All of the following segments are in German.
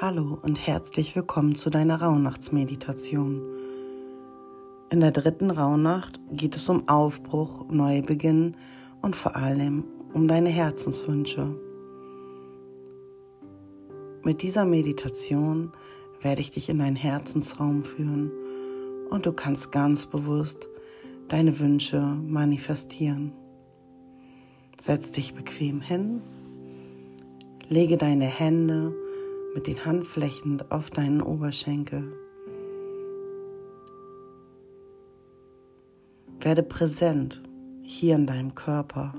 Hallo und herzlich willkommen zu deiner Rauhnachtsmeditation. In der dritten Rauhnacht geht es um Aufbruch, Neubeginn und vor allem um deine Herzenswünsche. Mit dieser Meditation werde ich dich in deinen Herzensraum führen und du kannst ganz bewusst deine Wünsche manifestieren. Setz dich bequem hin, lege deine Hände mit den Handflächen auf deinen Oberschenkel. Werde präsent hier in deinem Körper,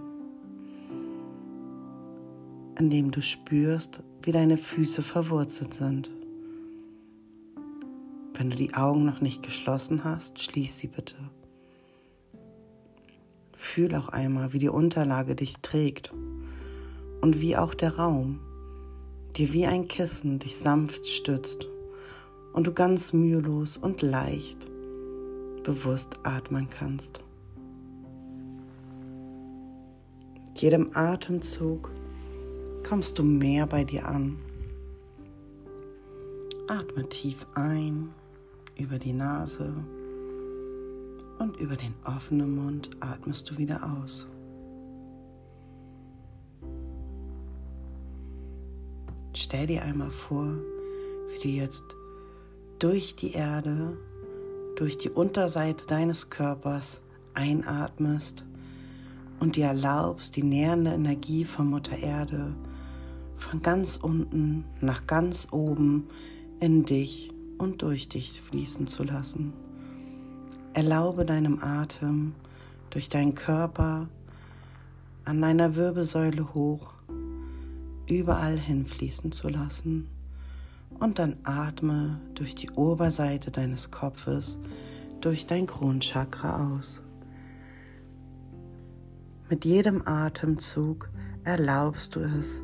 indem du spürst, wie deine Füße verwurzelt sind. Wenn du die Augen noch nicht geschlossen hast, schließ sie bitte. Fühl auch einmal, wie die Unterlage dich trägt und wie auch der Raum dir wie ein Kissen dich sanft stützt und du ganz mühelos und leicht bewusst atmen kannst. Mit jedem Atemzug kommst du mehr bei dir an. Atme tief ein über die Nase und über den offenen Mund atmest du wieder aus. Stell dir einmal vor, wie du jetzt durch die Erde, durch die Unterseite deines Körpers einatmest und dir erlaubst, die nährende Energie von Mutter Erde von ganz unten nach ganz oben in dich und durch dich fließen zu lassen. Erlaube deinem Atem durch deinen Körper an deiner Wirbelsäule hoch überall hinfließen zu lassen und dann atme durch die Oberseite deines Kopfes durch dein Kronchakra aus. Mit jedem Atemzug erlaubst du es,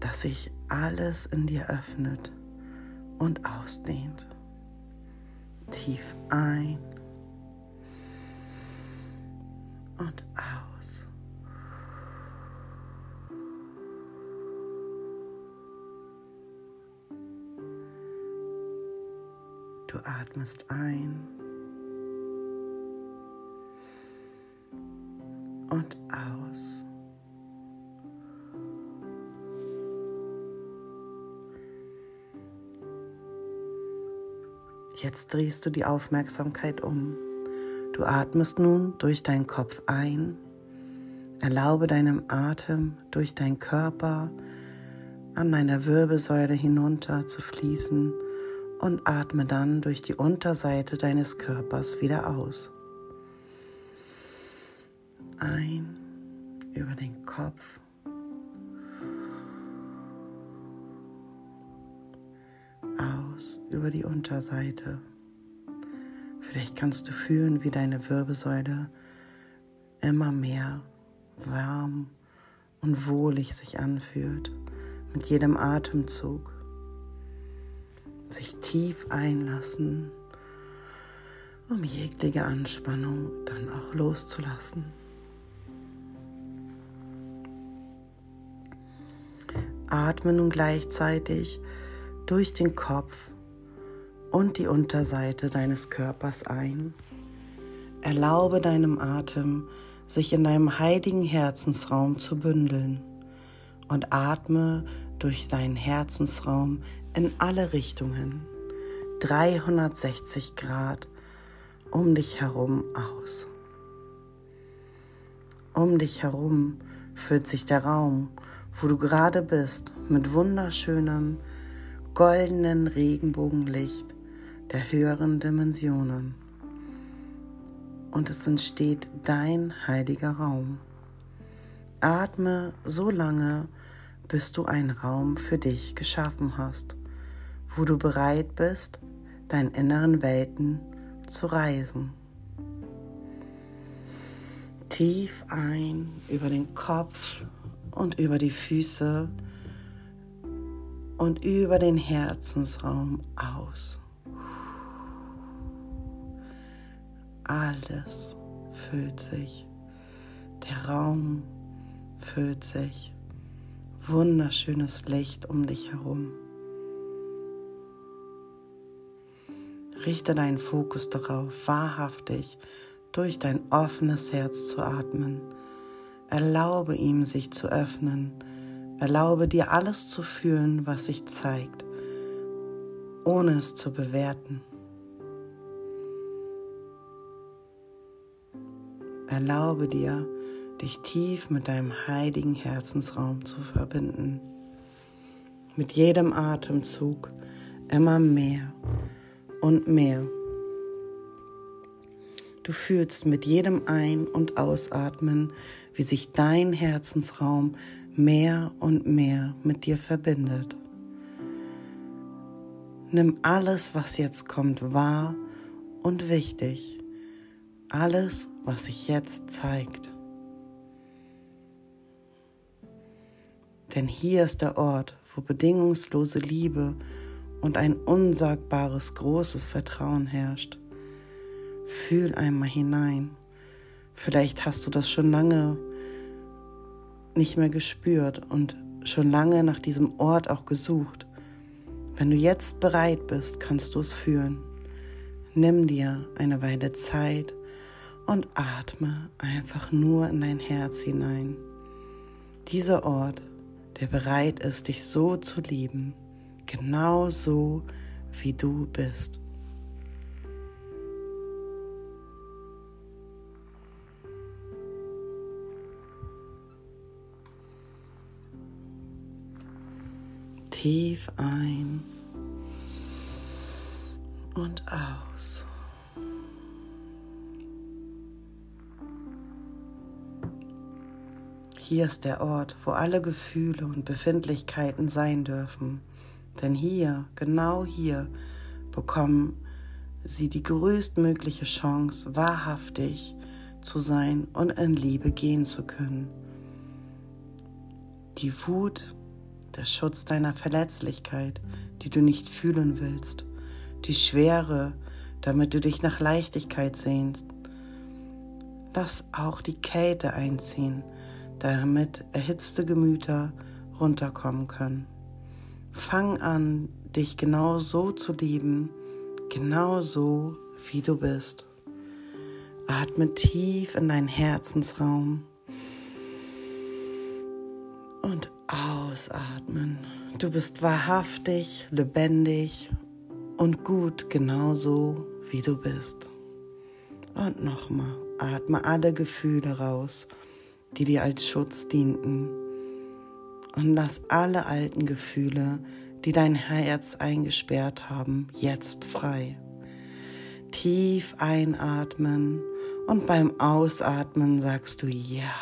dass sich alles in dir öffnet und ausdehnt. Tief ein Du atmest ein und aus. Jetzt drehst du die Aufmerksamkeit um. Du atmest nun durch deinen Kopf ein. Erlaube deinem Atem durch deinen Körper an deiner Wirbelsäule hinunter zu fließen und atme dann durch die Unterseite deines Körpers wieder aus. Ein über den Kopf. Aus über die Unterseite. Vielleicht kannst du fühlen, wie deine Wirbelsäule immer mehr warm und wohlig sich anfühlt mit jedem Atemzug sich tief einlassen, um jegliche Anspannung dann auch loszulassen. Atme nun gleichzeitig durch den Kopf und die Unterseite deines Körpers ein. Erlaube deinem Atem, sich in deinem heiligen Herzensraum zu bündeln und atme durch deinen Herzensraum in alle Richtungen, 360 Grad um dich herum aus. Um dich herum füllt sich der Raum, wo du gerade bist, mit wunderschönem, goldenen Regenbogenlicht der höheren Dimensionen. Und es entsteht dein heiliger Raum. Atme so lange, bis du einen Raum für dich geschaffen hast, wo du bereit bist, deinen inneren Welten zu reisen. Tief ein über den Kopf und über die Füße und über den Herzensraum aus. Alles füllt sich. Der Raum füllt sich wunderschönes Licht um dich herum. Richte deinen Fokus darauf, wahrhaftig durch dein offenes Herz zu atmen. Erlaube ihm, sich zu öffnen. Erlaube dir alles zu fühlen, was sich zeigt, ohne es zu bewerten. Erlaube dir, dich tief mit deinem heiligen Herzensraum zu verbinden. Mit jedem Atemzug immer mehr und mehr. Du fühlst mit jedem Ein- und Ausatmen, wie sich dein Herzensraum mehr und mehr mit dir verbindet. Nimm alles, was jetzt kommt, wahr und wichtig. Alles, was sich jetzt zeigt. Denn hier ist der Ort, wo bedingungslose Liebe und ein unsagbares großes Vertrauen herrscht. Fühl einmal hinein. Vielleicht hast du das schon lange nicht mehr gespürt und schon lange nach diesem Ort auch gesucht. Wenn du jetzt bereit bist, kannst du es fühlen. Nimm dir eine Weile Zeit und atme einfach nur in dein Herz hinein. Dieser Ort, der bereit ist, dich so zu lieben, genau so, wie du bist. Tief ein und aus. Hier ist der Ort, wo alle Gefühle und Befindlichkeiten sein dürfen. Denn hier, genau hier, bekommen sie die größtmögliche Chance, wahrhaftig zu sein und in Liebe gehen zu können. Die Wut, der Schutz deiner Verletzlichkeit, die du nicht fühlen willst, die Schwere, damit du dich nach Leichtigkeit sehnst. Lass auch die Kälte einziehen, damit erhitzte Gemüter runterkommen können. Fang an, dich genau so zu lieben, genau so, wie du bist. Atme tief in deinen Herzensraum und ausatmen. Du bist wahrhaftig, lebendig und gut genauso, wie du bist. Und nochmal, atme alle Gefühle raus die dir als Schutz dienten. Und lass alle alten Gefühle, die dein Herz eingesperrt haben, jetzt frei. Tief einatmen und beim Ausatmen sagst du Ja.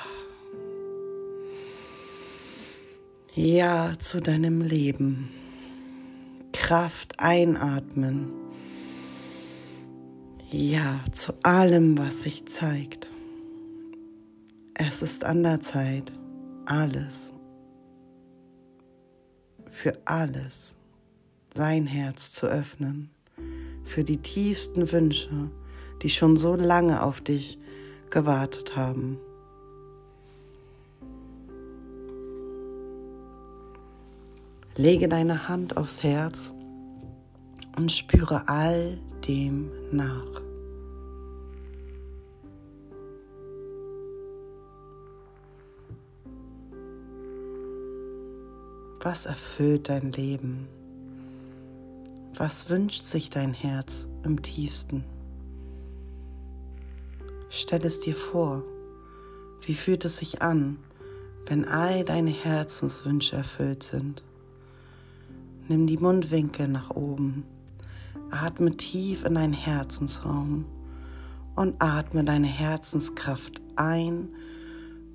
Ja zu deinem Leben. Kraft einatmen. Ja zu allem, was sich zeigt. Es ist an der Zeit, alles, für alles sein Herz zu öffnen, für die tiefsten Wünsche, die schon so lange auf dich gewartet haben. Lege deine Hand aufs Herz und spüre all dem nach. Was erfüllt dein Leben? Was wünscht sich dein Herz im tiefsten? Stell es dir vor, wie fühlt es sich an, wenn all deine Herzenswünsche erfüllt sind? Nimm die Mundwinkel nach oben, atme tief in deinen Herzensraum und atme deine Herzenskraft ein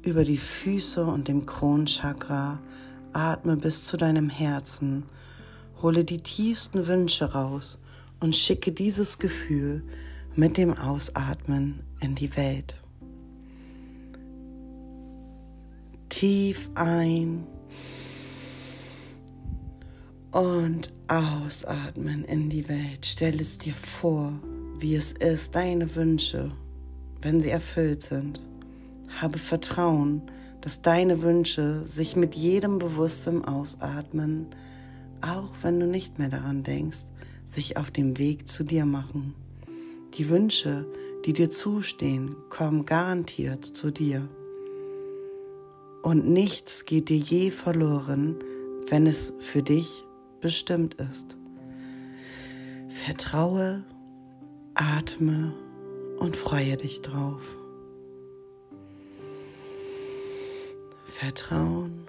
über die Füße und dem Kronchakra Atme bis zu deinem Herzen, hole die tiefsten Wünsche raus und schicke dieses Gefühl mit dem Ausatmen in die Welt. Tief ein und ausatmen in die Welt. Stell es dir vor, wie es ist, deine Wünsche, wenn sie erfüllt sind. Habe Vertrauen, dass deine Wünsche sich mit jedem bewussten Ausatmen, auch wenn du nicht mehr daran denkst, sich auf dem Weg zu dir machen. Die Wünsche, die dir zustehen, kommen garantiert zu dir. Und nichts geht dir je verloren, wenn es für dich bestimmt ist. Vertraue, atme und freue dich drauf. Vertrauen,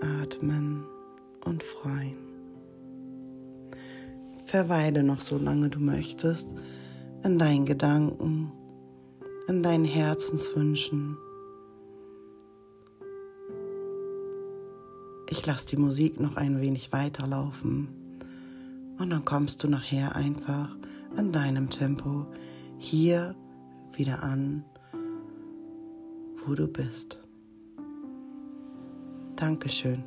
atmen und freuen. Verweile noch so lange du möchtest in deinen Gedanken, in deinen Herzenswünschen. Ich lasse die Musik noch ein wenig weiterlaufen und dann kommst du nachher einfach in deinem Tempo hier wieder an, wo du bist. Dankeschön.